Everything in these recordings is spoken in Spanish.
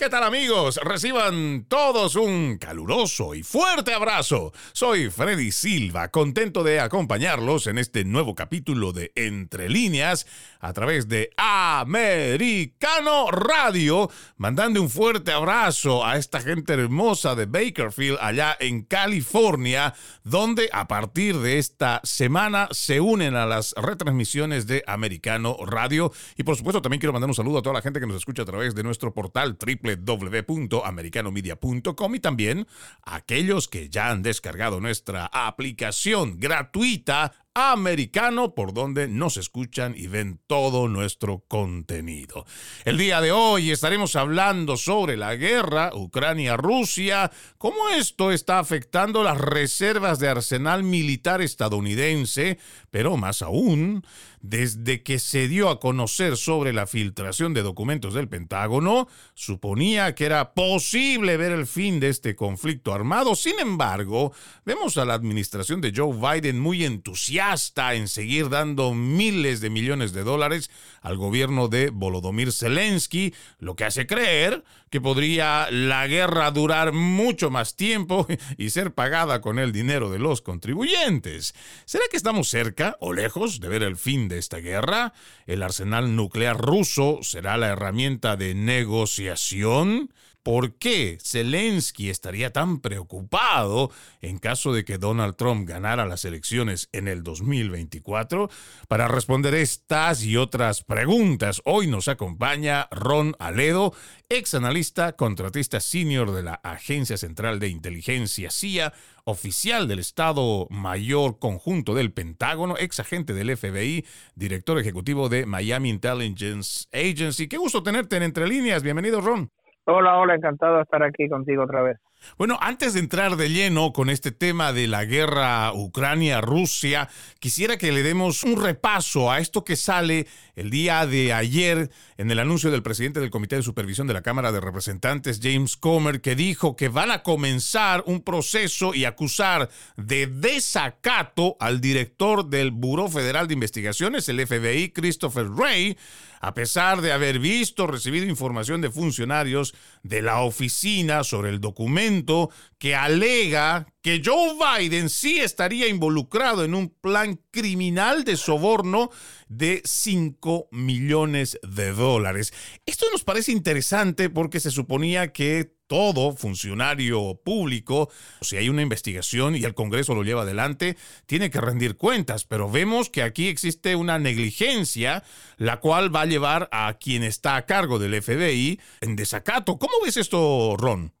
¿Qué tal amigos? Reciban todos un caluroso y fuerte abrazo. Soy Freddy Silva, contento de acompañarlos en este nuevo capítulo de Entre líneas a través de Americano Radio, mandando un fuerte abrazo a esta gente hermosa de Bakerfield allá en California, donde a partir de esta semana se unen a las retransmisiones de Americano Radio y por supuesto también quiero mandar un saludo a toda la gente que nos escucha a través de nuestro portal triple www.americanomedia.com y también aquellos que ya han descargado nuestra aplicación gratuita americano por donde nos escuchan y ven todo nuestro contenido. El día de hoy estaremos hablando sobre la guerra Ucrania-Rusia, cómo esto está afectando las reservas de arsenal militar estadounidense, pero más aún, desde que se dio a conocer sobre la filtración de documentos del Pentágono, suponía que era posible ver el fin de este conflicto armado. Sin embargo, vemos a la administración de Joe Biden muy entusiasta en seguir dando miles de millones de dólares al gobierno de Volodymyr Zelensky, lo que hace creer que podría la guerra durar mucho más tiempo y ser pagada con el dinero de los contribuyentes. ¿Será que estamos cerca o lejos de ver el fin de esta guerra? ¿El arsenal nuclear ruso será la herramienta de negociación? ¿Por qué Zelensky estaría tan preocupado en caso de que Donald Trump ganara las elecciones en el 2024? Para responder estas y otras preguntas, hoy nos acompaña Ron Aledo, ex analista, contratista senior de la Agencia Central de Inteligencia CIA, oficial del Estado Mayor Conjunto del Pentágono, ex agente del FBI, director ejecutivo de Miami Intelligence Agency. Qué gusto tenerte en Entre Líneas. Bienvenido, Ron. Hola, hola, encantado de estar aquí contigo otra vez. Bueno, antes de entrar de lleno con este tema de la guerra Ucrania-Rusia, quisiera que le demos un repaso a esto que sale el día de ayer en el anuncio del presidente del Comité de Supervisión de la Cámara de Representantes, James Comer, que dijo que van a comenzar un proceso y acusar de desacato al director del Buró Federal de Investigaciones, el FBI, Christopher Wray, a pesar de haber visto, recibido información de funcionarios de la oficina sobre el documento que alega que Joe Biden sí estaría involucrado en un plan criminal de soborno de 5 millones de dólares. Esto nos parece interesante porque se suponía que todo funcionario público, si hay una investigación y el Congreso lo lleva adelante, tiene que rendir cuentas, pero vemos que aquí existe una negligencia, la cual va a llevar a quien está a cargo del FBI en desacato. ¿Cómo ves esto, Ron?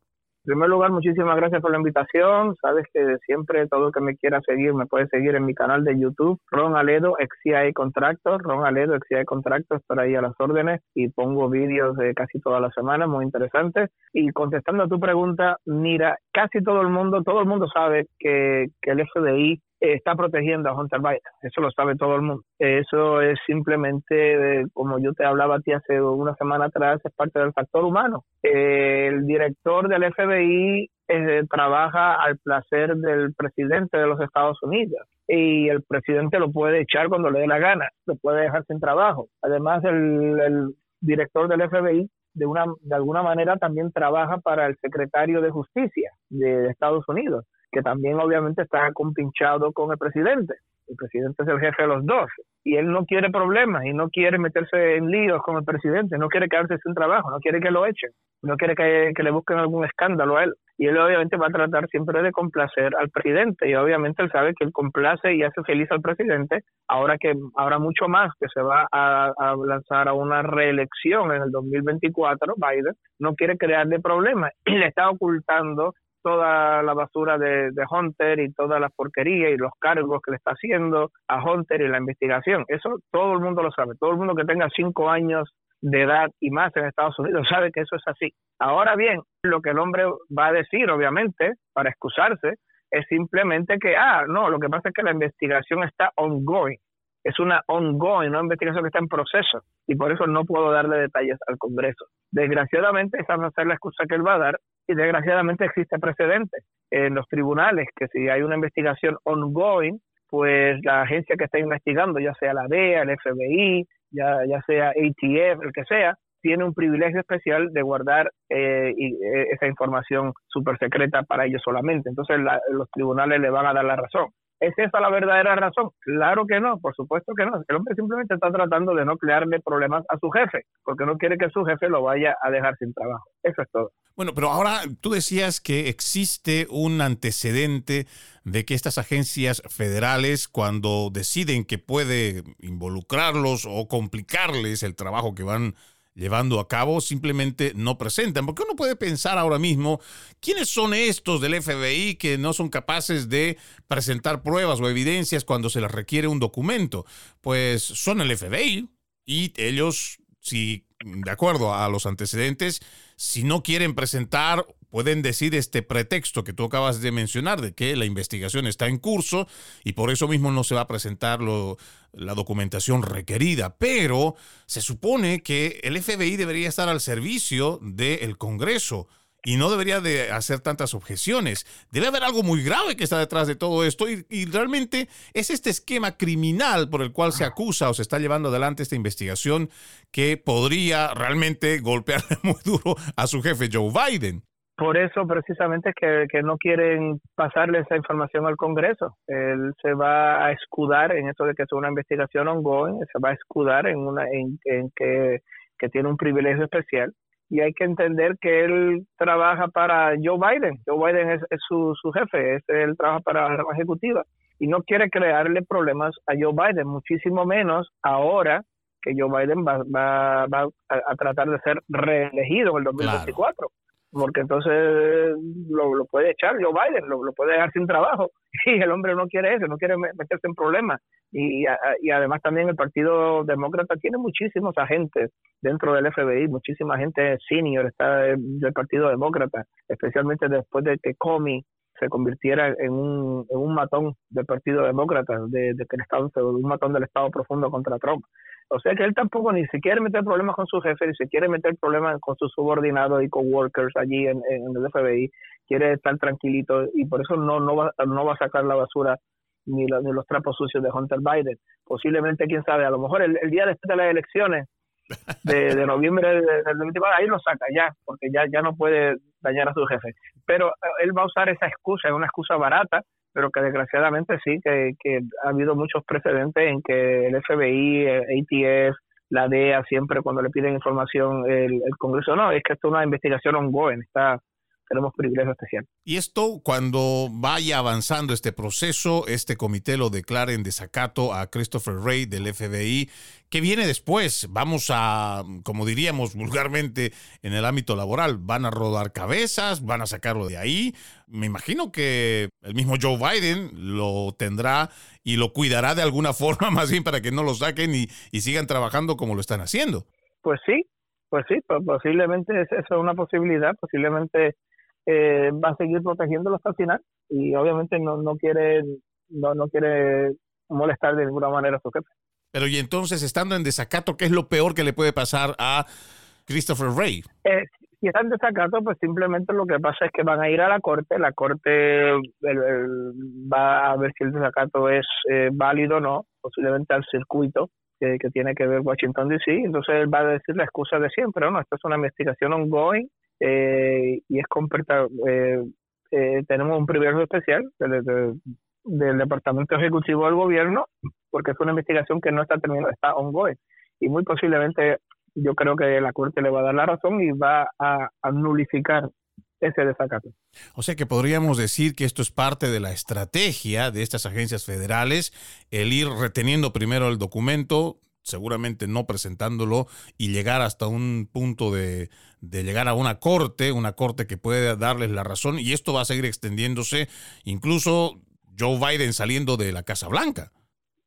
En primer lugar, muchísimas gracias por la invitación. Sabes que siempre todo que me quiera seguir me puede seguir en mi canal de YouTube, Ron Aledo, XCI Contractor, Ron Aledo, XCI Contractor, ahí a las órdenes y pongo vídeos de casi toda la semana, muy interesantes. Y contestando a tu pregunta, mira, casi todo el mundo, todo el mundo sabe que, que el FBI está protegiendo a Hunter Biden. Eso lo sabe todo el mundo. Eso es simplemente, como yo te hablaba a ti hace una semana atrás, es parte del factor humano. el director del FBI eh, trabaja al placer del presidente de los Estados Unidos y el presidente lo puede echar cuando le dé la gana, lo puede dejar sin trabajo. Además, el, el director del FBI de una de alguna manera también trabaja para el secretario de Justicia de Estados Unidos que también obviamente está compinchado con el presidente. El presidente es el jefe de los dos y él no quiere problemas y no quiere meterse en líos con el presidente, no quiere quedarse sin trabajo, no quiere que lo echen, no quiere que, le busquen algún escándalo a él. Y él obviamente va a tratar siempre de complacer al presidente y obviamente él sabe que él complace y hace feliz al presidente, ahora que habrá mucho más que se va a, a lanzar a una reelección en el 2024, Biden no quiere crearle problemas y le está ocultando toda la basura de, Hunter y toda la porquería y los cargos que le está haciendo a Hunter y la investigación. Eso todo el mundo lo sabe. Todo el mundo que tenga cinco años de edad y más en Estados Unidos sabe que eso es así. Ahora bien, lo que el hombre va a decir, obviamente, para excusarse, es simplemente que, ah, no, lo que pasa es que la investigación está ongoing. Es una ongoing, una investigación que está en proceso y por eso no puedo darle detalles al Congreso. Desgraciadamente, esa va a ser la excusa que él va a dar y desgraciadamente existe precedente en los tribunales que si hay una investigación ongoing, pues la agencia que está investigando, ya sea la DEA, el FBI, ya, ya sea ATF, el que sea, tiene un privilegio especial de guardar eh, eh, esa información súper secreta para ellos solamente. Entonces los tribunales le van a dar la razón. ¿Es esa la verdadera razón? Claro que no, por supuesto que no. El hombre simplemente está tratando de no crearle problemas a su jefe, porque no quiere que su jefe lo vaya a dejar sin trabajo. Eso es todo. Bueno, pero ahora tú decías que existe un antecedente de que estas agencias federales, cuando deciden que puede involucrarlos o complicarles el trabajo que van llevando a cabo simplemente no presentan. Porque uno puede pensar ahora mismo, ¿quiénes son estos del FBI que no son capaces de presentar pruebas o evidencias cuando se les requiere un documento? Pues son el FBI y ellos, si de acuerdo a los antecedentes, si no quieren presentar pueden decir este pretexto que tú acabas de mencionar de que la investigación está en curso y por eso mismo no se va a presentar la documentación requerida. Pero se supone que el FBI debería estar al servicio del Congreso y no debería de hacer tantas objeciones. Debe haber algo muy grave que está detrás de todo esto y, y, realmente es este esquema criminal por el cual se acusa o se está llevando adelante esta investigación que podría realmente golpearle muy duro a su jefe Joe Biden por eso precisamente es que, no quieren pasarle esa información al Congreso. Él se va a escudar en eso de que es una investigación ongoing, se va a escudar en una en, que, tiene un privilegio especial y hay que entender que él trabaja para Joe Biden. Joe Biden es, su, su jefe, es, él trabaja para la ejecutiva y no quiere crearle problemas a Joe Biden, muchísimo menos ahora que Joe Biden va, va, va a, tratar de ser reelegido en el 2024 porque entonces lo, puede echar Joe Biden, lo, puede dejar sin trabajo y el hombre no quiere eso, no quiere meterse en problemas y, y además también el Partido Demócrata tiene muchísimos agentes dentro del FBI, muchísima gente senior está del Partido Demócrata, especialmente después de que Comey se convirtiera en un, en un matón del Partido Demócrata, de, de que el Estado, un matón del Estado profundo contra Trump. O sea que él tampoco ni siquiera quiere meter problemas con su jefe, ni se quiere meter problemas con sus subordinados y coworkers allí en, el FBI. Quiere estar tranquilito y por eso no, no, va, no va a sacar la basura ni, ni los trapos sucios de Hunter Biden. Posiblemente, quién sabe, a lo mejor el, día después de las elecciones de, noviembre del 2024, ahí lo saca ya, porque ya, ya no puede dañar a su jefe. Pero eh, él va a usar esa excusa, es una excusa barata, pero que desgraciadamente sí, que, que ha habido muchos precedentes en que el FBI, el ATF, la DEA, siempre cuando le piden información, el, el Congreso, no, es que esto es una investigación ongoing, está tenemos privilegio especial. Y esto, cuando vaya avanzando este proceso, este comité lo declara en desacato a Christopher Wray del FBI. ¿Qué viene después? Vamos a, como diríamos vulgarmente en el ámbito laboral, van a rodar cabezas, van a sacarlo de ahí. Me imagino que el mismo Joe Biden lo tendrá y lo cuidará de alguna forma, más bien para que no lo saquen y, y sigan trabajando como lo están haciendo. Pues sí, pues sí, posiblemente eso es una posibilidad, posiblemente eh, va a seguir protegiéndolo hasta el final y obviamente no, no quiere no, no quiere molestar de ninguna manera a su jefe. Pero y entonces, estando en desacato, ¿qué es lo peor que le puede pasar a Christopher Ray? Eh, si está en desacato, pues simplemente lo que pasa es que van a ir a la corte, la corte va a ver si el desacato es eh, válido o no, posiblemente al circuito que, que, tiene que ver Washington DC, entonces él va a decir la excusa de siempre, ¿no? Esto es una investigación ongoing, eh, y es. Eh, eh, tenemos un privilegio especial del, Departamento Ejecutivo del Gobierno porque es una investigación que no está terminada, está ongoing y muy posiblemente yo creo que la Corte le va a dar la razón y va a, a nulificar ese desacato. O sea que podríamos decir que esto es parte de la estrategia de estas agencias federales, el ir reteniendo primero el documento, seguramente no presentándolo y llegar hasta un punto de, llegar a una corte, una corte que puede darles la razón y esto va a seguir extendiéndose, incluso Joe Biden saliendo de la Casa Blanca.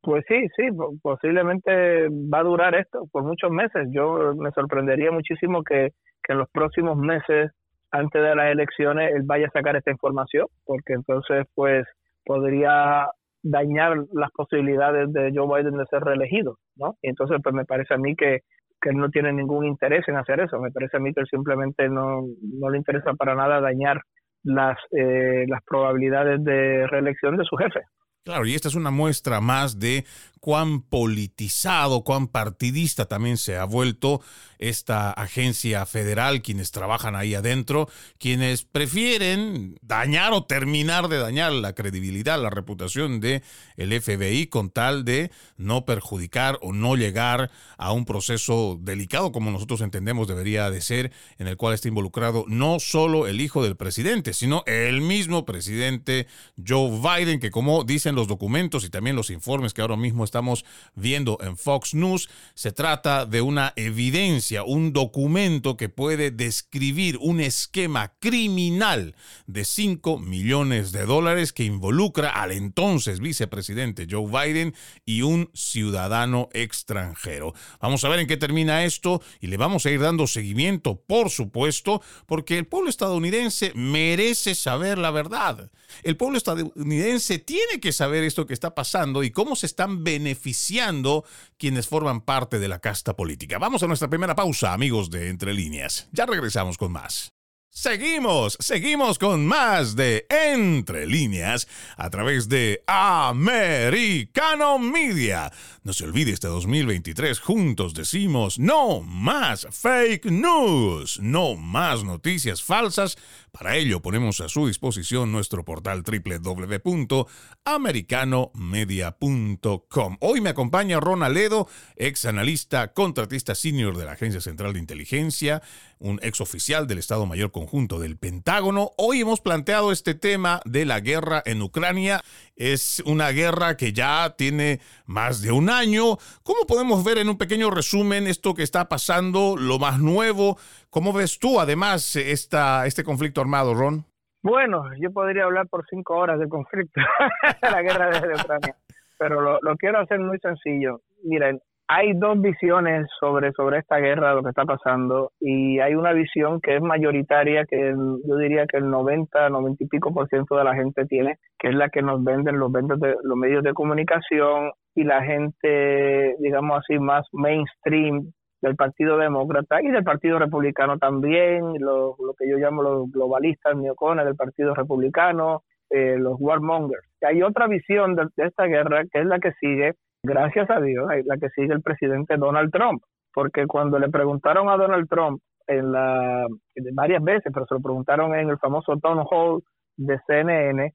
Pues sí, sí, posiblemente va a durar esto por muchos meses. Yo me sorprendería muchísimo que, que en los próximos meses, antes de las elecciones, él vaya a sacar esta información, porque entonces pues podría dañar las posibilidades de Joe Biden de ser reelegido, ¿no? Y entonces, pues me parece a mí que, que él no tiene ningún interés en hacer eso. Me parece a mí que él simplemente no, no le interesa para nada dañar las, eh, las probabilidades de reelección de su jefe. Claro, y esta es una muestra más de cuán politizado, cuán partidista también se ha vuelto esta agencia federal, quienes trabajan ahí adentro, quienes prefieren dañar o terminar de dañar la credibilidad, la reputación de el FBI con tal de no perjudicar o no llegar a un proceso delicado como nosotros entendemos debería de ser, en el cual está involucrado no solo el hijo del presidente, sino el mismo presidente Joe Biden, que como dicen los documentos y también los informes que ahora mismo estamos viendo en Fox News, se trata de una evidencia un documento que puede describir un esquema criminal de 5 millones de dólares que involucra al entonces vicepresidente Joe Biden y un ciudadano extranjero. Vamos a ver en qué termina esto y le vamos a ir dando seguimiento, por supuesto, porque el pueblo estadounidense merece saber la verdad. El pueblo estadounidense tiene que saber esto que está pasando y cómo se están beneficiando quienes forman parte de la casta política. Vamos a nuestra primera pausa, amigos de Entre Líneas. Ya regresamos con más. Seguimos, seguimos con más de Entre líneas a través de Americano Media. No se olvide este 2023, juntos decimos no más fake news, no más noticias falsas. Para ello ponemos a su disposición nuestro portal www.americanomedia.com. Hoy me acompaña Ron Aledo, ex analista, contratista senior de la Agencia Central de Inteligencia, un ex oficial del Estado Mayor Conjunto del Pentágono. Hoy hemos planteado este tema de la guerra en Ucrania. Es una guerra que ya tiene más de un año. ¿Cómo podemos ver en un pequeño resumen esto que está pasando, lo más nuevo? ¿Cómo ves tú además esta, este conflicto armado, Ron? Bueno, yo podría hablar por cinco horas del conflicto, la guerra de Ucrania, pero lo, lo quiero hacer muy sencillo. Miren, hay dos visiones sobre, sobre esta guerra, lo que está pasando, y hay una visión que es mayoritaria, que yo diría que el 90, 90 y pico por ciento de la gente tiene, que es la que nos venden los, de, los medios de comunicación y la gente, digamos así, más mainstream del Partido Demócrata y del Partido Republicano también, lo, lo que yo llamo los globalistas neocones del Partido Republicano, eh, los warmongers. Hay otra visión de esta guerra que es la que sigue, gracias a Dios, la que sigue el presidente Donald Trump, porque cuando le preguntaron a Donald Trump en la varias veces, pero se lo preguntaron en el famoso town hall de CNN,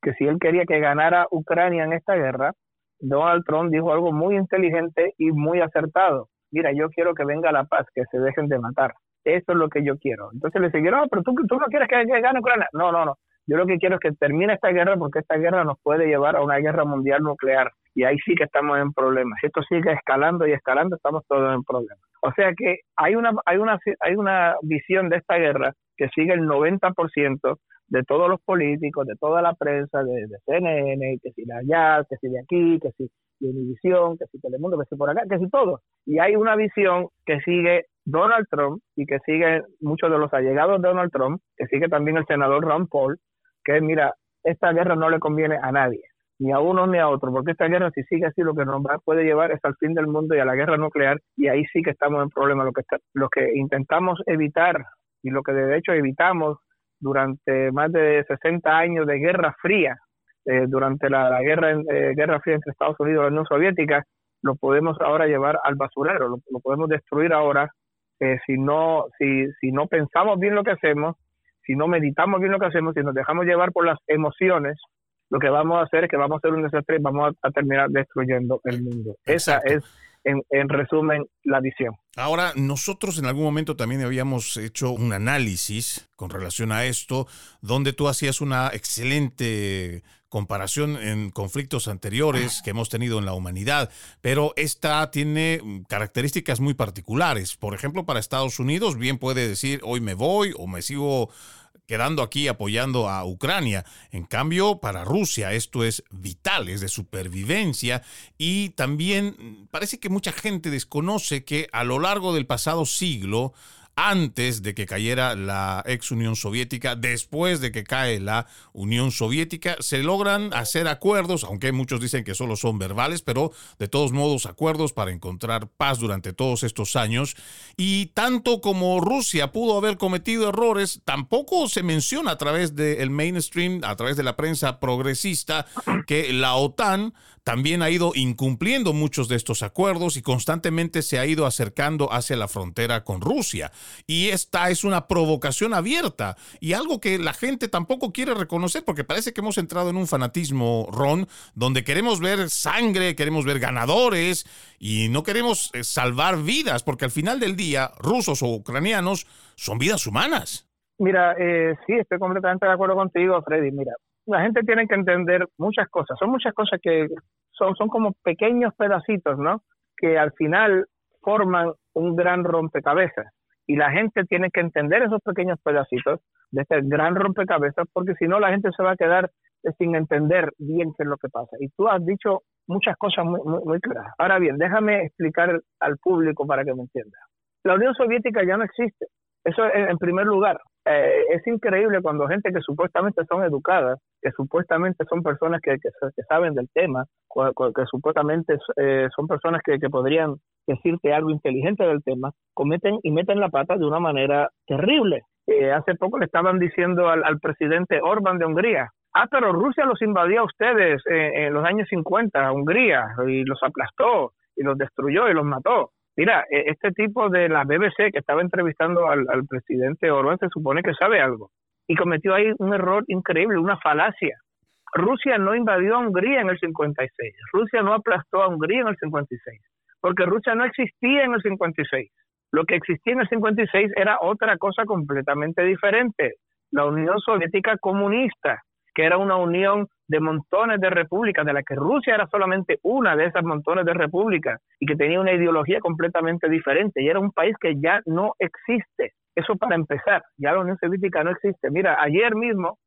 que si él quería que ganara Ucrania en esta guerra, Donald Trump dijo algo muy inteligente y muy acertado. Mira, yo quiero que venga la paz, que se dejen de matar. Eso es lo que yo quiero. Entonces le siguieron, pero tú, tú no quieres que, que gane Ucrania. No, no, no. Yo lo que quiero es que termine esta guerra porque esta guerra nos puede llevar a una guerra mundial nuclear y ahí sí que estamos en problemas. Si esto sigue escalando y escalando, estamos todos en problemas. O sea que hay una, hay una, hay una visión de esta guerra que sigue el 90% de todos los políticos, de toda la prensa, de, CNN, que si de allá, que si de aquí, que si de Univisión, que si Telemundo, que si por acá, que si todo. Y hay una visión que sigue Donald Trump y que sigue muchos de los allegados de Donald Trump, que sigue también el senador Ron Paul, que mira, esta guerra no le conviene a nadie, ni a uno ni a otro, porque esta guerra si sigue así lo que nos puede llevar es al fin del mundo y a la guerra nuclear y ahí sí que estamos en problema. Lo que, lo que intentamos evitar y lo que de hecho evitamos durante más de 60 años de guerra fría, eh, durante la, guerra, eh, guerra fría entre Estados Unidos y la Unión Soviética, lo podemos ahora llevar al basurero, lo, podemos destruir ahora eh, si no si, si no pensamos bien lo que hacemos si no meditamos bien lo que hacemos, si nos dejamos llevar por las emociones, lo que vamos a hacer es que vamos a hacer un desastre y vamos a, terminar destruyendo el mundo. Esa es, en, en, resumen, la visión. Ahora, nosotros en algún momento también habíamos hecho un análisis con relación a esto, donde tú hacías una excelente comparación en conflictos anteriores que hemos tenido en la humanidad, pero esta tiene características muy particulares. Por ejemplo, para Estados Unidos bien puede decir hoy me voy o me sigo quedando aquí apoyando a Ucrania. En cambio, para Rusia esto es vital, es de supervivencia y también parece que mucha gente desconoce que a lo largo del pasado siglo antes de que cayera la ex Unión Soviética, después de que cae la Unión Soviética, se logran hacer acuerdos, aunque muchos dicen que solo son verbales, pero de todos modos acuerdos para encontrar paz durante todos estos años. Y tanto como Rusia pudo haber cometido errores, tampoco se menciona a través del mainstream, a través de la prensa progresista, que la OTAN también ha ido incumpliendo muchos de estos acuerdos y constantemente se ha ido acercando hacia la frontera con Rusia. Y esta es una provocación abierta y algo que la gente tampoco quiere reconocer porque parece que hemos entrado en un fanatismo, Ron, donde queremos ver sangre, queremos ver ganadores y no queremos eh, salvar vidas porque al final del día, rusos o ucranianos son vidas humanas. Mira, eh, sí, estoy completamente de acuerdo contigo, Freddy. Mira, la gente tiene que entender muchas cosas. Son muchas cosas que son, son como pequeños pedacitos, ¿no? Que al final forman un gran rompecabezas. Y la gente tiene que entender esos pequeños pedacitos de este gran rompecabezas, porque si no la gente se va a quedar sin entender bien qué es lo que pasa. Y tú has dicho muchas cosas muy, muy, muy claras. Ahora bien, déjame explicar al público para que me entienda. La Unión Soviética ya no existe. Eso en primer lugar. Eh, es increíble cuando gente que supuestamente son educadas, que supuestamente son personas que, que, saben del tema, que supuestamente eh, son personas que, que podrían decirte algo inteligente del tema, cometen y meten la pata de una manera terrible. Eh, hace poco le estaban diciendo al, al, presidente Orban de Hungría, ah, pero Rusia los invadió a ustedes en los años 50, a Hungría, y los aplastó, y los destruyó, y los mató. Mira, e, este tipo de la BBC que estaba entrevistando al, presidente Orban se supone que sabe algo. Y cometió ahí un error increíble, una falacia. Rusia no invadió a Hungría en el 56, Rusia no aplastó a Hungría en el 56, porque Rusia no existía en el 56. Lo que existía en el 56 era otra cosa completamente diferente, la Unión Soviética comunista, que era una unión de montones de repúblicas, de las que Rusia era solamente una de esas montones de repúblicas y que tenía una ideología completamente diferente y era un país que ya no existe. Eso para empezar, ya la Unión Soviética no existe. Mira, ayer mismo,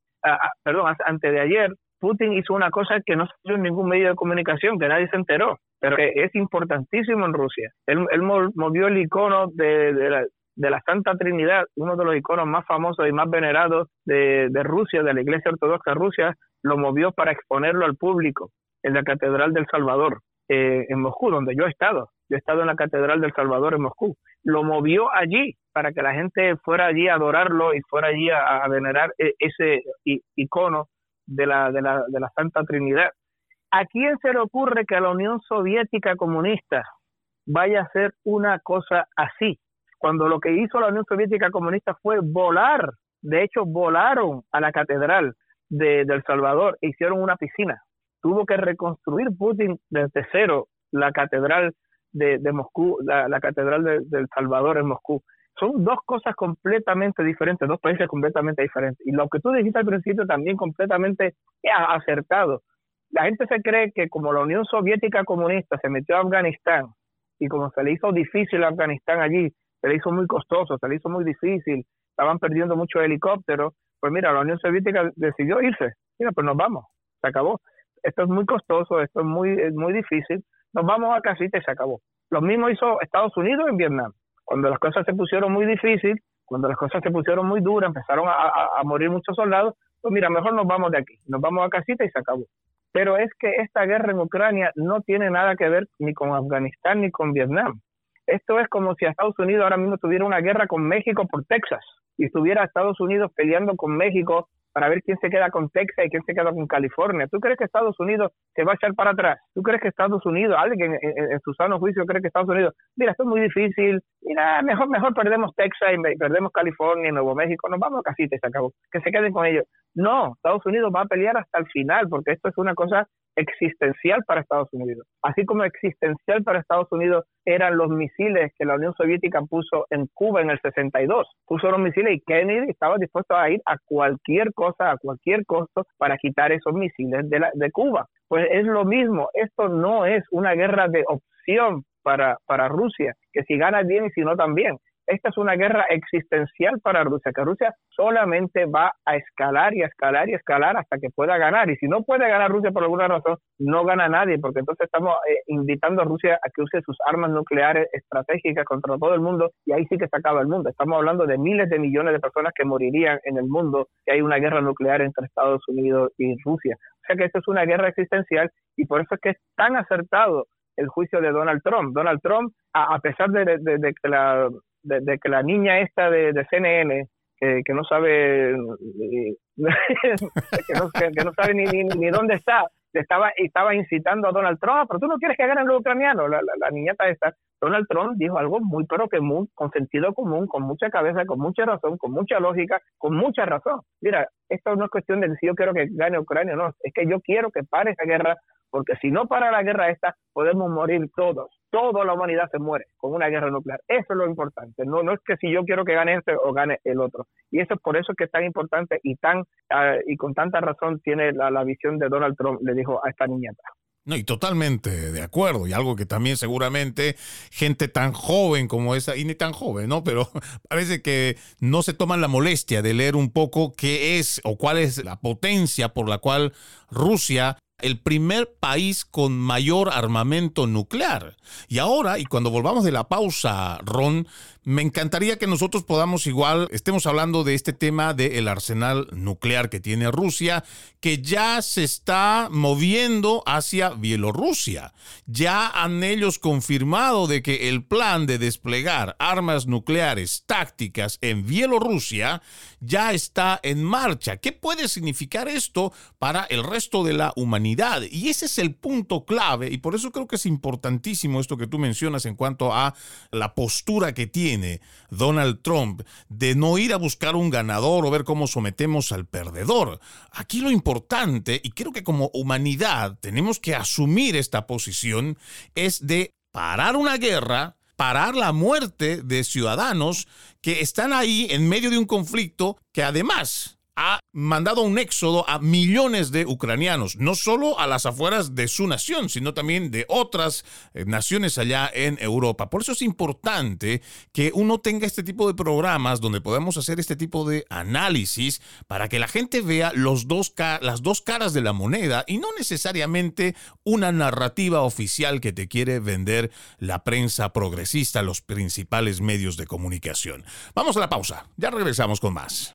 perdón, antes de ayer, Putin hizo una cosa que no se en ningún medio de comunicación, que nadie se enteró, pero que es importantísimo en Rusia. Él, movió el icono de, la, de la Santa Trinidad, uno de los iconos más famosos y más venerados de, Rusia, de la Iglesia Ortodoxa Rusia, lo movió para exponerlo al público en la Catedral del Salvador, eh, en Moscú, donde yo he estado. Yo he estado en la Catedral del Salvador en Moscú. Lo movió allí para que la gente fuera allí a adorarlo y fuera allí a, venerar e, ese icono de la, de, la, de la Santa Trinidad. ¿A quién se le ocurre que la Unión Soviética comunista vaya a hacer una cosa así? Cuando lo que hizo la Unión Soviética comunista fue volar, de hecho volaron a la catedral, de, El Salvador e hicieron una piscina. Tuvo que reconstruir Putin desde cero la catedral de, Moscú, la, catedral de, El Salvador en Moscú. Son dos cosas completamente diferentes, dos países completamente diferentes. Y lo que tú dijiste al principio también completamente acertado. La gente se cree que como la Unión Soviética comunista se metió a Afganistán y como se le hizo difícil a Afganistán allí, se le hizo muy costoso, se le hizo muy difícil, estaban perdiendo muchos helicópteros, pues mira, la Unión Soviética decidió irse. Mira, pues nos vamos, se acabó. Esto es muy costoso, esto es muy, muy difícil. Nos vamos a casita y se acabó. Lo mismo hizo Estados Unidos en Vietnam. Cuando las cosas se pusieron muy difíciles, cuando las cosas se pusieron muy duras, empezaron a, a morir muchos soldados, pues mira, mejor nos vamos de aquí, nos vamos a casita y se acabó. Pero es que esta guerra en Ucrania no tiene nada que ver ni con Afganistán ni con Vietnam. Esto es como si Estados Unidos ahora mismo tuviera una guerra con México por Texas y estuviera Estados Unidos peleando con México para ver quién se queda con Texas y quién se queda con California. ¿Tú crees que Estados Unidos se va a echar para atrás? ¿Tú crees que Estados Unidos, alguien en, su sano juicio cree que Estados Unidos, mira, esto es muy difícil, mira, mejor, mejor perdemos Texas y perdemos California y Nuevo México, nos vamos a casita y se acabó, que se queden con ellos. No, Estados Unidos va a pelear hasta el final porque esto es una cosa existencial para Estados Unidos. Así como existencial para Estados Unidos eran los misiles que la Unión Soviética puso en Cuba en el 62. Puso los misiles y Kennedy estaba dispuesto a ir a cualquier cosa, a cualquier costo, para quitar esos misiles de, la, de Cuba. Pues es lo mismo, esto no es una guerra de opción para, para Rusia, que si gana bien y si no también. esta es una guerra existencial para Rusia, que Rusia solamente va a escalar y a escalar y a escalar hasta que pueda ganar. Y si no puede ganar Rusia por alguna razón, no gana nadie, porque entonces estamos eh, invitando a Rusia a que use sus armas nucleares estratégicas contra todo el mundo y ahí sí que se acaba el mundo. Estamos hablando de miles de millones de personas que morirían en el mundo si hay una guerra nuclear entre Estados Unidos y Rusia. O sea que esta es una guerra existencial y por eso es que es tan acertado el juicio de Donald Trump. Donald Trump, a, pesar de, que la, niña esta de, CNN, que, no sabe, que, no, sabe ni, ni, dónde está, estaba, estaba incitando a Donald Trump, pero tú no quieres que ganen los ucranianos, la, niñata esta. Donald Trump dijo algo muy, pero que muy, con sentido común, con mucha cabeza, con mucha razón, con mucha lógica, con mucha razón. Mira, esto no es cuestión de si yo quiero que gane Ucrania, no, es que yo quiero que pare esa guerra porque si no para la guerra esta, podemos morir todos. Toda la humanidad se muere con una guerra nuclear. Eso es lo importante. No, no es que si yo quiero que gane este o gane el otro. Y eso es por eso que es tan importante y tan ah, y con tanta razón tiene la, la visión de Donald Trump, le dijo a esta niñata. No, y totalmente de acuerdo. Y algo que también seguramente gente tan joven como esa, y ni tan joven, ¿no? Pero parece que no se toman la molestia de leer un poco qué es o cuál es la potencia por la cual Rusia el primer país con mayor armamento nuclear. Y ahora, y cuando volvamos de la pausa, Ron, me encantaría que nosotros podamos igual, estemos hablando de este tema del arsenal nuclear que tiene Rusia, que ya se está moviendo hacia Bielorrusia. Ya han ellos confirmado de que el plan de desplegar armas nucleares tácticas en Bielorrusia ya está en marcha. ¿Qué puede significar esto para el resto de la humanidad? Y ese es el punto clave y por eso creo que es importantísimo esto que tú mencionas en cuanto a la postura que tiene Donald Trump de no ir a buscar un ganador o ver cómo sometemos al perdedor. Aquí lo importante, y creo que como humanidad tenemos que asumir esta posición, es de parar una guerra, parar la muerte de ciudadanos que están ahí en medio de un conflicto que además ha mandado un éxodo a millones de ucranianos, no solo a las afueras de su nación, sino también de otras eh, naciones allá en Europa. Por eso es importante que uno tenga este tipo de programas donde podemos hacer este tipo de análisis para que la gente vea los dos las dos caras de la moneda y no necesariamente una narrativa oficial que te quiere vender la prensa progresista, los principales medios de comunicación. Vamos a la pausa, ya regresamos con más.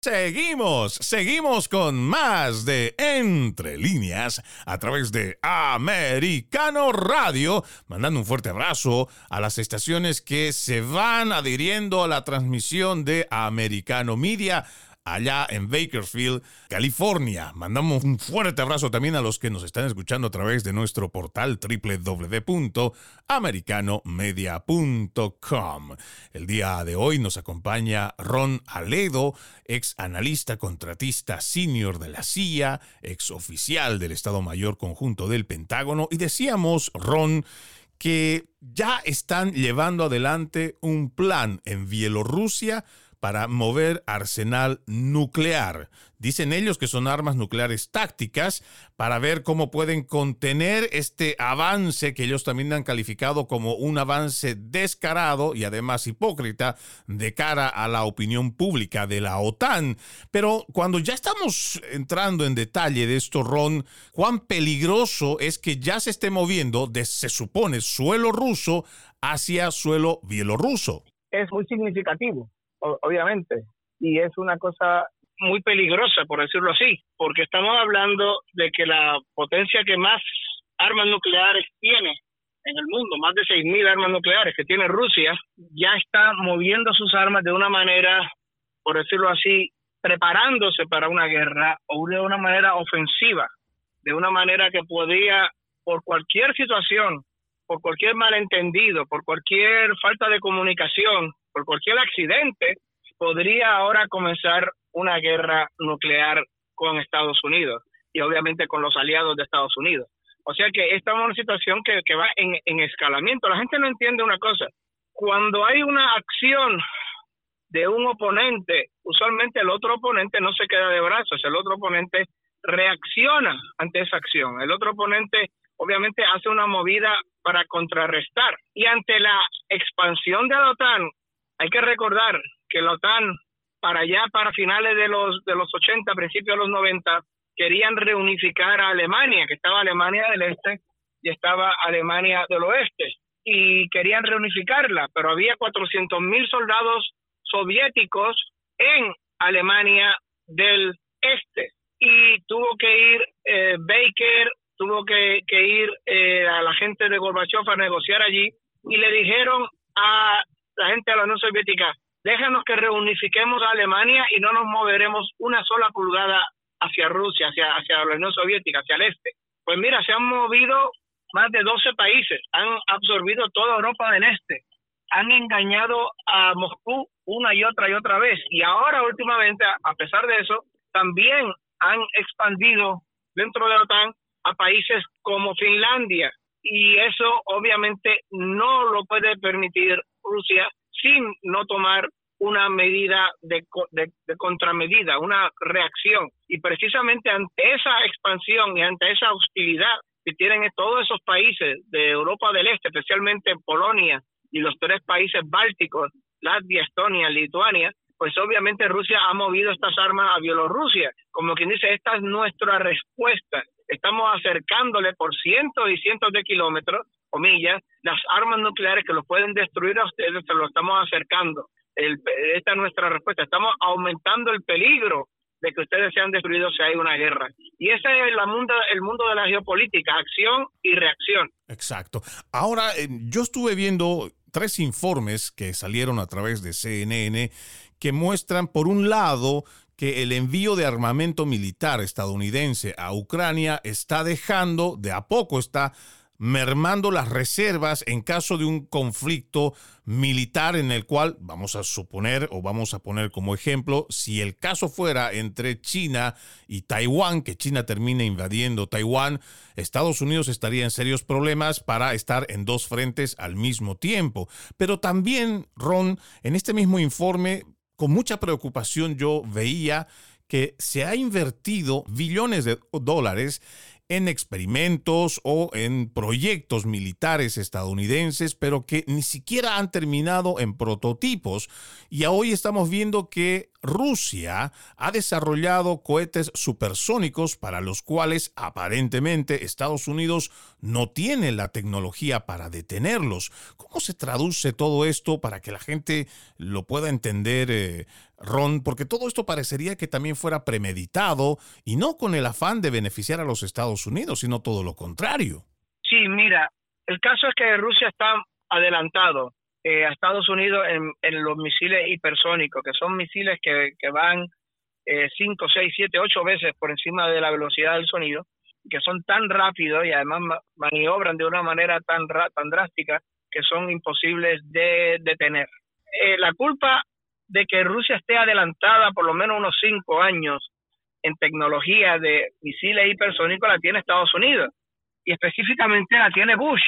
Seguimos, seguimos con más de Entre líneas a través de Americano Radio, mandando un fuerte abrazo a las estaciones que se van adhiriendo a la transmisión de Americano Media allá en Bakersfield, California. Mandamos un fuerte abrazo también a los que nos están escuchando a través de nuestro portal www.americanomedia.com. El día de hoy nos acompaña Ron Aledo, ex analista contratista senior de la CIA, ex oficial del Estado Mayor Conjunto del Pentágono. Y decíamos, Ron, que ya están llevando adelante un plan en Bielorrusia para mover arsenal nuclear. Dicen ellos que son armas nucleares tácticas para ver cómo pueden contener este avance que ellos también han calificado como un avance descarado y además hipócrita de cara a la opinión pública de la OTAN. Pero cuando ya estamos entrando en detalle de esto, Ron, cuán peligroso es que ya se esté moviendo de, se supone, suelo ruso hacia suelo bielorruso. Es muy significativo obviamente. Y es una cosa muy peligrosa, por decirlo así, porque estamos hablando de que la potencia que más armas nucleares tiene en el mundo, más de 6.000 armas nucleares que tiene Rusia, ya está moviendo sus armas de una manera, por decirlo así, preparándose para una guerra o de una manera ofensiva, de una manera que podría, por cualquier situación, por cualquier malentendido, por cualquier falta de comunicación, por cualquier accidente, podría ahora comenzar una guerra nuclear con Estados Unidos y obviamente con los aliados de Estados Unidos. O sea que esta es una situación que, va en, en escalamiento. La gente no entiende una cosa. Cuando hay una acción de un oponente, usualmente el otro oponente no se queda de brazos, el otro oponente reacciona ante esa acción. El otro oponente obviamente hace una movida para contrarrestar. Y ante la expansión de la OTAN Hay que recordar que la OTAN, para allá, para finales de los, de los 80, principios de los 90, querían reunificar a Alemania, que estaba Alemania del Este y estaba Alemania del Oeste, y querían reunificarla, pero había 400 mil soldados soviéticos en Alemania del Este y tuvo que ir eh, Baker, tuvo que, ir eh, a la gente de Gorbachev a negociar allí y le dijeron a la gente de la Unión Soviética, déjanos que reunifiquemos a Alemania y no nos moveremos una sola pulgada hacia Rusia, hacia, hacia la Unión Soviética, hacia el este. Pues mira, se han movido más de 12 países, han absorbido toda Europa del Este, han engañado a Moscú una y otra y otra vez. Y ahora últimamente, a pesar de eso, también han expandido dentro de la OTAN a países como Finlandia. Y eso obviamente no lo puede permitir Rusia sin no tomar una medida de, de, contramedida, una reacción. Y precisamente ante esa expansión y ante esa hostilidad que tienen todos esos países de Europa del Este, especialmente Polonia y los tres países bálticos, Latvia, Estonia, Lituania, pues obviamente Rusia ha movido estas armas a Bielorrusia. Como quien dice, esta es nuestra respuesta. Estamos acercándole por cientos y cientos de kilómetros o millas las armas nucleares que los pueden destruir a ustedes, se lo estamos acercando. esta es nuestra respuesta. Estamos aumentando el peligro de que ustedes sean destruidos si hay una guerra. Y ese es la mundo, el mundo de la geopolítica, acción y reacción. Exacto. Ahora, eh, yo estuve viendo tres informes que salieron a través de CNN que muestran, por un lado, que el envío de armamento militar estadounidense a Ucrania está dejando, de a poco está mermando las reservas en caso de un conflicto militar en el cual vamos a suponer o vamos a poner como ejemplo, si el caso fuera entre China y Taiwán, que China termine invadiendo Taiwán, Estados Unidos estaría en serios problemas para estar en dos frentes al mismo tiempo. Pero también, Ron, en este mismo informe, con mucha preocupación yo veía que se ha invertido billones de dólares en experimentos o en proyectos militares estadounidenses, pero que ni siquiera han terminado en prototipos. Y hoy estamos viendo que Rusia ha desarrollado cohetes supersónicos para los cuales aparentemente Estados Unidos no tiene la tecnología para detenerlos. ¿Cómo se traduce todo esto para que la gente lo pueda entender, eh, Ron? Porque todo esto parecería que también fuera premeditado y no con el afán de beneficiar a los Estados Unidos, sino todo lo contrario. Sí, mira, el caso es que Rusia está adelantado eh, a Estados Unidos en, los misiles hipersónicos, que son misiles que, van 5, 6, 7, 8 veces por encima de la velocidad del sonido, que son tan rápidos y además maniobran de una manera tan, tan drástica que son imposibles de detener. Eh, la culpa de que Rusia esté adelantada por lo menos unos 5 años en tecnología de misiles hipersónicos la tiene Estados Unidos y específicamente la tiene Bush,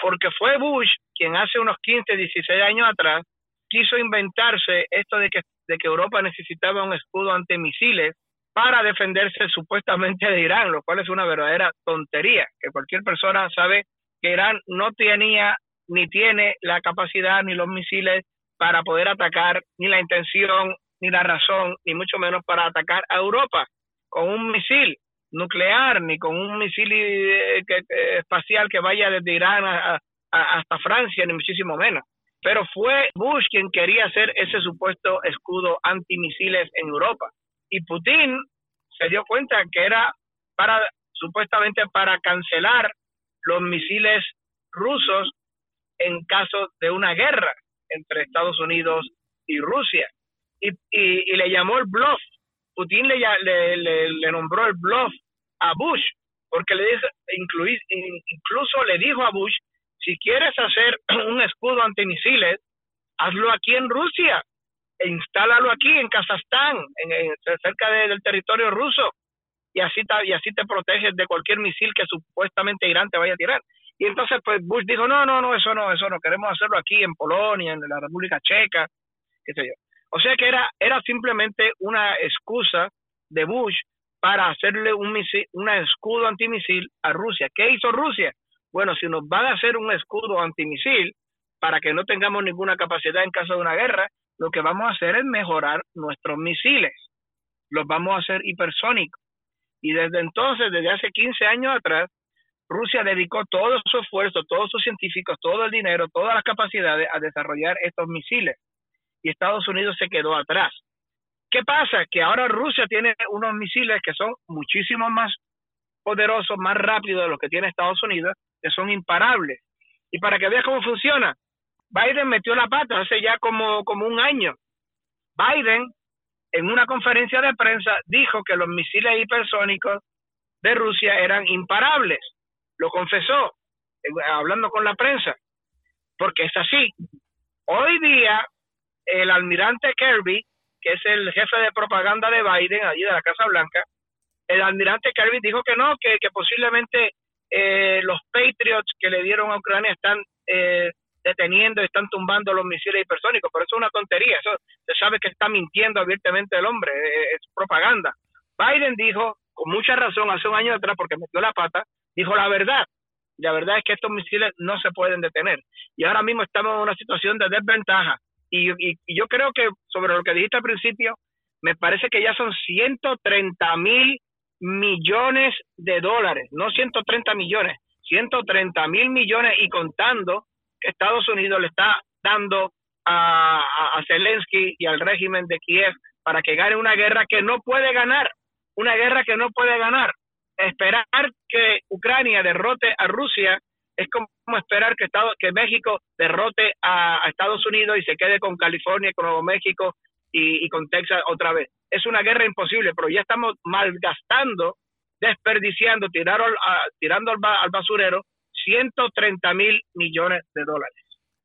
porque fue Bush quien hace unos 15, 16 años atrás quiso inventarse esto de que, de que Europa necesitaba un escudo antimisiles para defenderse supuestamente de Irán, lo cual es una verdadera tontería, que cualquier persona sabe que Irán no tenía ni tiene la capacidad ni los misiles para poder atacar, ni la intención, ni la razón, ni mucho menos para atacar a Europa con un misil nuclear, ni con un misil eh, espacial que vaya desde Irán a, hasta Francia, ni muchísimo menos. Pero fue Bush quien quería hacer ese supuesto escudo antimisiles en Europa. Y Putin se dio cuenta que era para supuestamente para cancelar los misiles rusos en caso de una guerra entre Estados Unidos y Rusia. Y, y, le llamó el bluff. Putin le, le, le, nombró el bluff a Bush, porque le dijo, incluso le dijo a Bush si quieres hacer un escudo antimisiles, hazlo aquí en Rusia, e instálalo aquí en Kazajstán, en, cerca del territorio ruso, y así, y así te proteges de cualquier misil que supuestamente Irán te vaya a tirar. Y entonces pues Bush dijo, no, no, no, eso no, eso no, queremos hacerlo aquí en Polonia, en la República Checa, qué sé yo. O sea que era, era simplemente una excusa de Bush para hacerle un misil, una escudo antimisil a Rusia. ¿Qué hizo Rusia? bueno, si nos van a hacer un escudo antimisil, para que no tengamos ninguna capacidad en caso de una guerra, lo que vamos a hacer es mejorar nuestros misiles. Los vamos a hacer hipersónicos. Y desde entonces, desde hace 15 años atrás, Rusia dedicó todo su esfuerzo, todos sus científicos, todo el dinero, todas las capacidades a desarrollar estos misiles. Y Estados Unidos se quedó atrás. ¿Qué pasa? Que ahora Rusia tiene unos misiles que son muchísimo más poderosos, más rápidos de los que tiene Estados Unidos, que son imparables. Y para que veas cómo funciona, Biden metió la pata hace ya como, como un año. Biden, en una conferencia de prensa, dijo que los misiles hipersónicos de Rusia eran imparables. Lo confesó, hablando con la prensa, porque es así. Hoy día, el almirante Kirby que es el jefe de propaganda de Biden, allí de la Casa Blanca, el almirante Kirby dijo que no, que, posiblemente eh, los Patriots que le dieron a Ucrania están eh, deteniendo están tumbando los misiles hipersónicos, pero eso es una tontería, eso se sabe que está mintiendo abiertamente el hombre, eh, es propaganda. Biden dijo, con mucha razón, hace un año atrás, porque metió la pata, dijo la verdad. La verdad es que estos misiles no se pueden detener. Y ahora mismo estamos en una situación de desventaja y, yo creo que sobre lo que dijiste al principio, me parece que ya son 130 mil millones de dólares, no 130 millones, 130 mil millones y contando que Estados Unidos le está dando a, a, Zelensky y al régimen de Kiev para que gane una guerra que no puede ganar, una guerra que no puede ganar. Esperar que Ucrania derrote a Rusia es como esperar que, Estado, que México derrote a, Estados Unidos y se quede con California, con Nuevo México y, con Texas otra vez. Es una guerra imposible, pero ya estamos malgastando, desperdiciando, tirando, tirando al basurero 130 mil millones de dólares.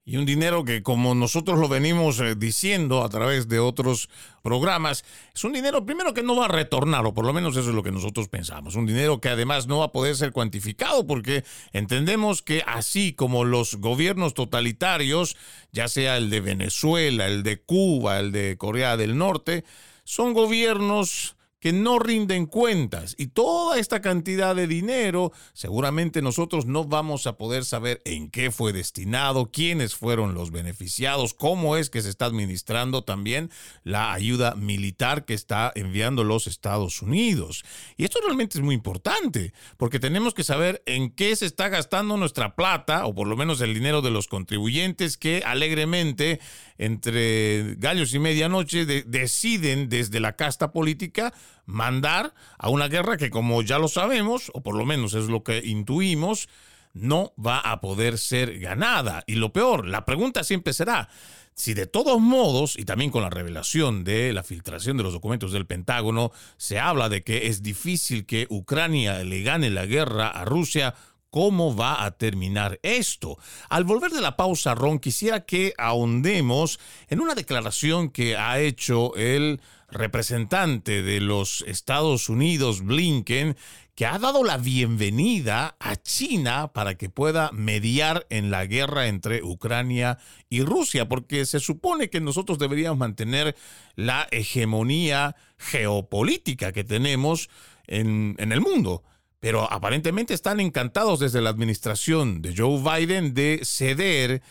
Y un dinero que, como nosotros lo venimos eh, diciendo a través de otros programas, es un dinero primero que no va a retornar, o por lo menos eso es lo que nosotros pensamos. Un dinero que además no va a poder ser cuantificado porque entendemos que así como los gobiernos totalitarios, ya sea el de Venezuela, el de Cuba, el de Corea del Norte, son gobiernos que no rinden cuentas y toda esta cantidad de dinero seguramente nosotros no vamos a poder saber en qué fue destinado, quiénes fueron los beneficiados, cómo es que se está administrando también la ayuda militar que está enviando los Estados Unidos. Y esto realmente es muy importante porque tenemos que saber en qué se está gastando nuestra plata o por lo menos el dinero de los contribuyentes que alegremente entre gallos y medianoche deciden desde la casta política mandar a una guerra que como ya lo sabemos, o por lo menos es lo que intuimos, no va a poder ser ganada. Y lo peor, la pregunta siempre será, si de todos modos, y también con la revelación de la filtración de los documentos del Pentágono, se habla de que es difícil que Ucrania le gane la guerra a Rusia, ¿cómo va a terminar esto? Al volver de la pausa, Ron, quisiera que ahondemos en una declaración que ha hecho el representante de los Estados Unidos, Blinken, que ha dado la bienvenida a China para que pueda mediar en la guerra entre Ucrania y Rusia, porque se supone que nosotros deberíamos mantener la hegemonía geopolítica que tenemos en, en el mundo. Pero aparentemente están encantados desde la administración de Joe Biden de ceder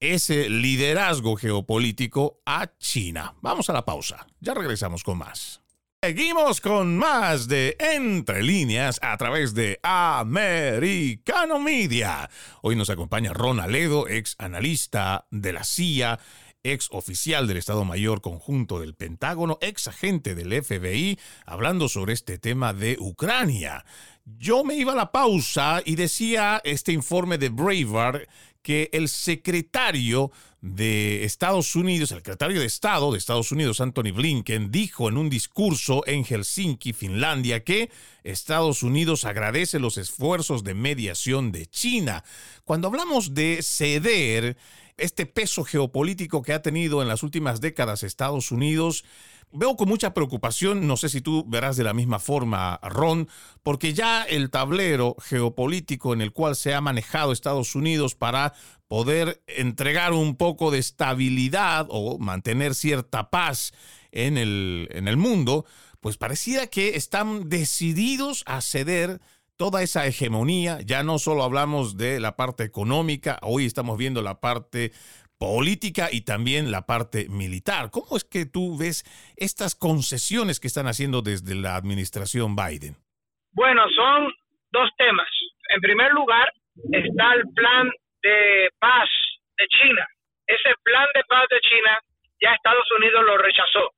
ese liderazgo geopolítico a China. Vamos a la pausa. Ya regresamos con más. Seguimos con más de Entre líneas a través de Americano Media. Hoy nos acompaña Ron Aledo, ex analista de la CIA, ex oficial del Estado Mayor Conjunto del Pentágono, ex agente del FBI, hablando sobre este tema de Ucrania. Yo me iba a la pausa y decía este informe de Breitbart que el secretario de Estados Unidos, el secretario de Estado de Estados Unidos, Anthony Blinken, dijo en un discurso en Helsinki, Finlandia, que Estados Unidos agradece los esfuerzos de mediación de China. Cuando hablamos de ceder, este peso geopolítico que ha tenido en las últimas décadas Estados Unidos, Veo con mucha preocupación, no sé si tú verás de la misma forma, Ron, porque ya el tablero geopolítico en el cual se ha manejado Estados Unidos para poder entregar un poco de estabilidad o mantener cierta paz en el, en el mundo, pues pareciera que están decididos a ceder toda esa hegemonía, ya no solo hablamos de la parte económica, hoy estamos viendo la parte política y también la parte militar. ¿Cómo es que tú ves estas concesiones que están haciendo desde la administración Biden? Bueno, son dos temas. En primer lugar, está el plan de paz de China. Ese plan de paz de China ya Estados Unidos lo rechazó.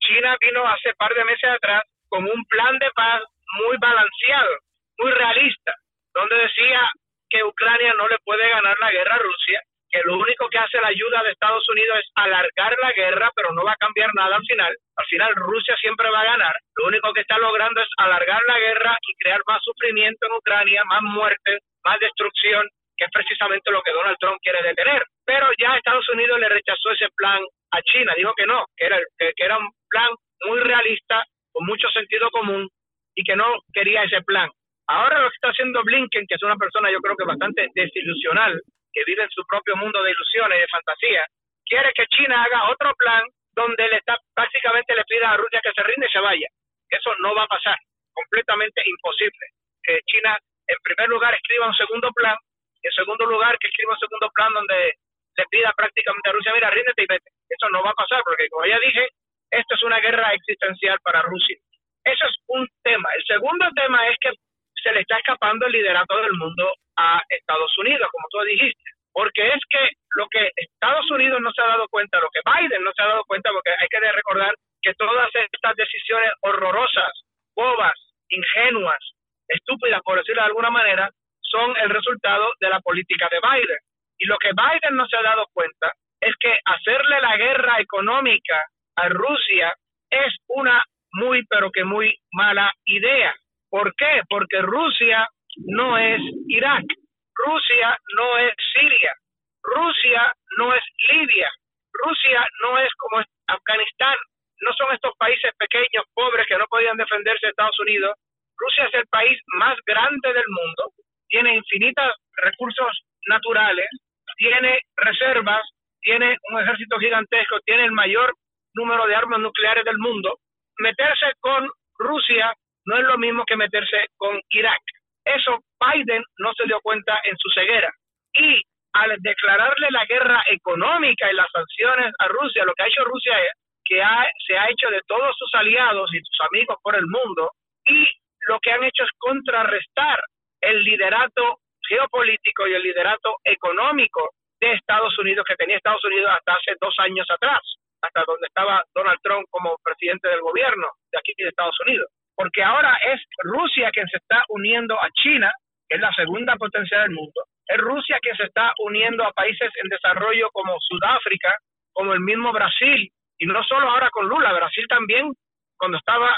China vino hace par de meses atrás con un plan de paz muy balanceado, muy realista, donde decía que Ucrania no le puede ganar la guerra a Rusia, que lo único que hace la ayuda de Estados Unidos es alargar la guerra, pero no va a cambiar nada al final. Al final Rusia siempre va a ganar. Lo único que está logrando es alargar la guerra y crear más sufrimiento en Ucrania, más muertes, más destrucción, que es precisamente lo que Donald Trump quiere detener. Pero ya Estados Unidos le rechazó ese plan a China, dijo que no, que era, que era un plan muy realista, con mucho sentido común y que no quería ese plan. Ahora lo que está haciendo Blinken, que es una persona yo creo que bastante desilusional, que vive en su propio mundo de ilusiones y de fantasía, quiere que China haga otro plan donde le está básicamente le pida a Rusia que se rinde y se vaya. Eso no va a pasar, completamente imposible. Que China en primer lugar escriba un segundo plan y en segundo lugar que escriba un segundo plan donde le pida prácticamente a Rusia, mira, ríndete y vete. Eso no va a pasar porque como ya dije, esto es una guerra existencial para Rusia. Eso es un tema. El segundo tema es que se le está escapando el liderato del mundo a Estados Unidos, como tú dijiste. Porque es que lo que Estados Unidos no se ha dado cuenta, lo que Biden no se ha dado cuenta, porque hay que recordar que todas estas decisiones horrorosas, bobas, ingenuas, estúpidas, por decirlo de alguna manera, son el resultado de la política de Biden. Y lo que Biden no se ha dado cuenta es que hacerle la guerra económica a Rusia es una muy, pero que muy mala idea. ¿Por qué? Porque Rusia no es Irak, Rusia no es Siria, Rusia no es Libia, Rusia no es como Afganistán, no son estos países pequeños, pobres, que no podían defenderse de Estados Unidos. Rusia es el país más grande del mundo, tiene infinitos recursos naturales, tiene reservas, tiene un ejército gigantesco, tiene el mayor número de armas nucleares del mundo, meterse con Rusia no es lo mismo que meterse con Irak. Eso Biden no se dio cuenta en su ceguera. Y al declararle la guerra económica y las sanciones a Rusia, lo que ha hecho Rusia es que se ha hecho de todos sus aliados y sus amigos por el mundo y lo que han hecho es contrarrestar el liderato geopolítico y el liderato económico de Estados Unidos que tenía Estados Unidos hasta hace dos años atrás, hasta donde estaba Donald Trump como presidente del gobierno de aquí de Estados Unidos. Porque ahora es Rusia quien se está uniendo a China, que es la segunda potencia del mundo. Es Rusia quien se está uniendo a países en desarrollo como Sudáfrica, como el mismo Brasil, y no solo ahora con Lula, Brasil también cuando estaba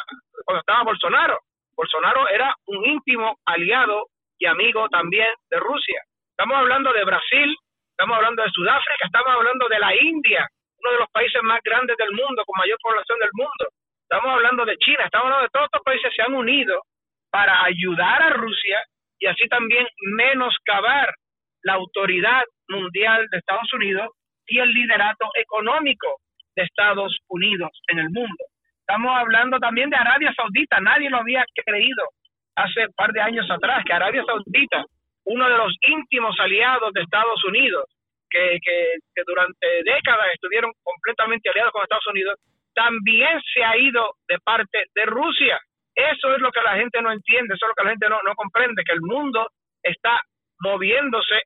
cuando estaba Bolsonaro. Bolsonaro era un íntimo aliado y amigo también de Rusia. Estamos hablando de Brasil, estamos hablando de Sudáfrica, estamos hablando de la India, uno de los países más grandes del mundo, con mayor población del mundo. Estamos hablando de China, estamos hablando de todos estos países que se han unido para ayudar a Rusia y así también menoscabar la autoridad mundial de Estados Unidos y el liderato económico de Estados Unidos en el mundo. Estamos hablando también de Arabia Saudita, nadie lo había creído hace un par de años atrás, que Arabia Saudita, uno de los íntimos aliados de Estados Unidos, que, que, durante décadas estuvieron completamente aliados con Estados Unidos, también se ha ido de parte de Rusia. Eso es lo que la gente no entiende, eso es lo que la gente no, comprende, que el mundo está moviéndose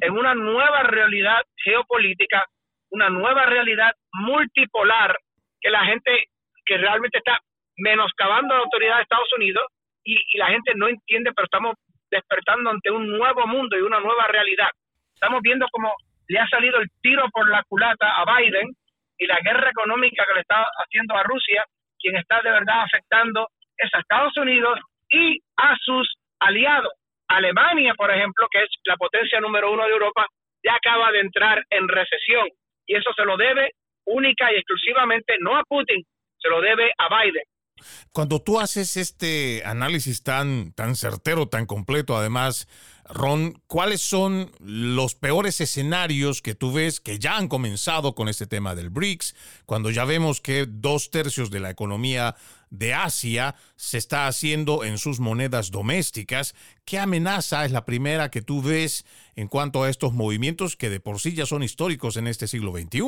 en una nueva realidad geopolítica, una nueva realidad multipolar, que la gente que realmente está menoscabando la autoridad de Estados Unidos y, la gente no entiende, pero estamos despertando ante un nuevo mundo y una nueva realidad. Estamos viendo cómo le ha salido el tiro por la culata a Biden y la guerra económica que le está haciendo a Rusia, quien está de verdad afectando es a Estados Unidos y a sus aliados. Alemania, por ejemplo, que es la potencia número uno de Europa, ya acaba de entrar en recesión y eso se lo debe única y exclusivamente no a Putin, se lo debe a Biden. Cuando tú haces este análisis tan, tan certero, tan completo, además, Ron, ¿cuáles son los peores escenarios que tú ves que ya han comenzado con este tema del BRICS, cuando ya vemos que dos tercios de la economía de Asia se está haciendo en sus monedas domésticas. ¿Qué amenaza es la primera que tú ves en cuanto a estos movimientos que de por sí ya son históricos en este siglo XXI?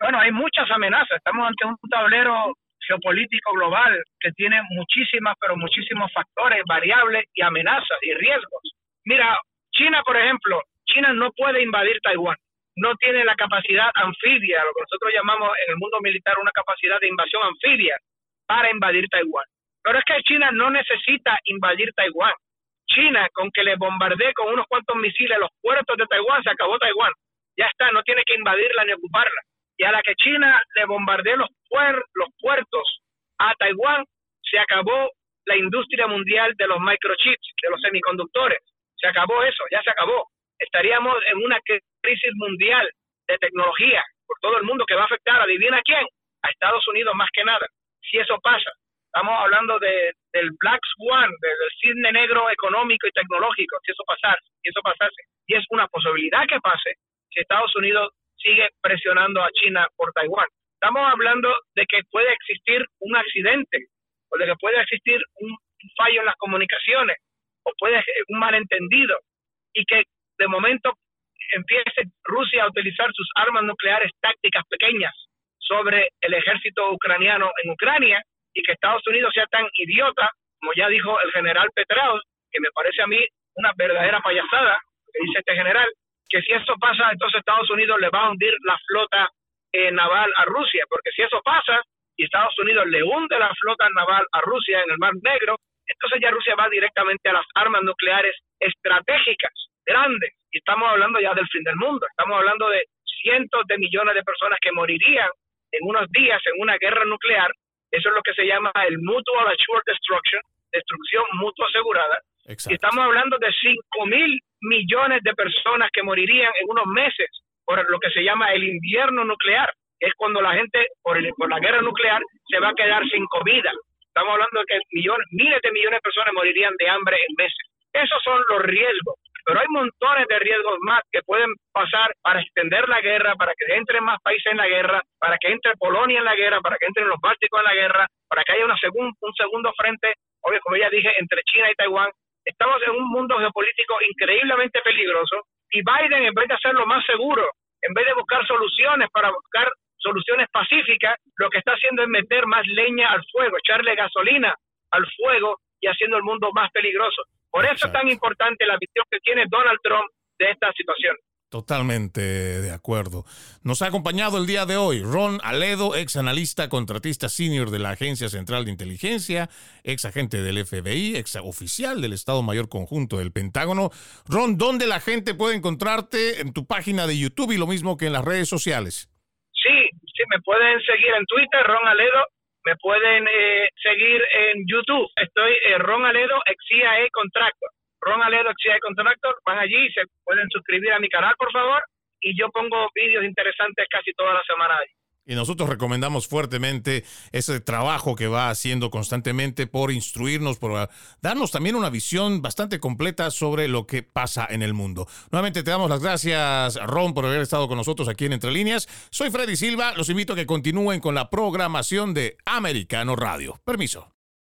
Bueno, hay muchas amenazas. Estamos ante un tablero geopolítico global que tiene muchísimas, pero muchísimos factores, variables y amenazas y riesgos. Mira, China, por ejemplo, China no puede invadir Taiwán. No tiene la capacidad anfibia, lo que nosotros llamamos en el mundo militar una capacidad de invasión anfibia para invadir Taiwán. Pero es que China no necesita invadir Taiwán. China, con que le bombardee con unos cuantos misiles los puertos de Taiwán, se acabó Taiwán. Ya está, no tiene que invadirla ni ocuparla. Y a la que China le bombardee los, los puertos a Taiwán, se acabó la industria mundial de los microchips, de los semiconductores. Se acabó eso, ya se acabó. Estaríamos en una crisis mundial de tecnología por todo el mundo que va a afectar, adivina quién, a Estados Unidos más que nada. Si eso pasa, estamos hablando de, del Black Swan, del cisne negro económico y tecnológico, si eso pasase, si eso pasase. Y es una posibilidad que pase si Estados Unidos sigue presionando a China por Taiwán. Estamos hablando de que puede existir un accidente o de que puede existir un fallo en las comunicaciones o puede un malentendido y que de momento empiece Rusia a utilizar sus armas nucleares tácticas pequeñas sobre el ejército ucraniano en Ucrania y que Estados Unidos sea tan idiota, como ya dijo el general Petraeus, que me parece a mí una verdadera payasada, que dice este general, que si eso pasa, entonces Estados Unidos le va a hundir la flota eh, naval a Rusia, porque si eso pasa y Estados Unidos le hunde la flota naval a Rusia en el Mar Negro, entonces ya Rusia va directamente a las armas nucleares estratégicas, grandes, y estamos hablando ya del fin del mundo, estamos hablando de cientos de millones de personas que morirían en unos días en una guerra nuclear, eso es lo que se llama el Mutual Assured Destruction, destrucción mutua asegurada, y estamos hablando de 5 mil millones de personas que morirían en unos meses por lo que se llama el invierno nuclear, es cuando la gente, por, por la guerra nuclear, se va a quedar sin comida. Estamos hablando de que millones, miles de millones de personas morirían de hambre en meses. Esos son los riesgos. Pero hay montones de riesgos más que pueden pasar para extender la guerra, para que entren más países en la guerra, para que entre Polonia en la guerra, para que entren los Bálticos en la guerra, para que haya una un segundo frente, obvio, como ya dije, entre China y Taiwán. Estamos en un mundo geopolítico increíblemente peligroso y Biden, en vez de hacerlo más seguro, en vez de buscar soluciones para buscar soluciones pacíficas, lo que está haciendo es meter más leña al fuego, echarle gasolina al fuego y haciendo el mundo más peligroso. Por eso es tan importante la visión que tiene Donald Trump de esta situación. Totalmente de acuerdo. Nos ha acompañado el día de hoy Ron Aledo, ex analista contratista senior de la Agencia Central de Inteligencia, ex agente del FBI, ex oficial del Estado Mayor Conjunto del Pentágono. Ron, ¿dónde la gente puede encontrarte en tu página de YouTube y lo mismo que en las redes sociales? Sí, sí, me pueden seguir en Twitter, Ron Aledo, me pueden eh, seguir en YouTube. Estoy eh, Ron Aledo, ex CIA Contractor. Ron Aledo, CIA Contractor. Van allí y se pueden suscribir a mi canal, por favor. Y yo pongo vídeos interesantes casi toda la semana ahí. Y nosotros recomendamos fuertemente ese trabajo que va haciendo constantemente por instruirnos, por darnos también una visión bastante completa sobre lo que pasa en el mundo. Nuevamente te damos las gracias, Ron, por haber estado con nosotros aquí en Entre Líneas. Soy Freddy Silva. Los invito a que continúen con la programación de Americano Radio. Permiso.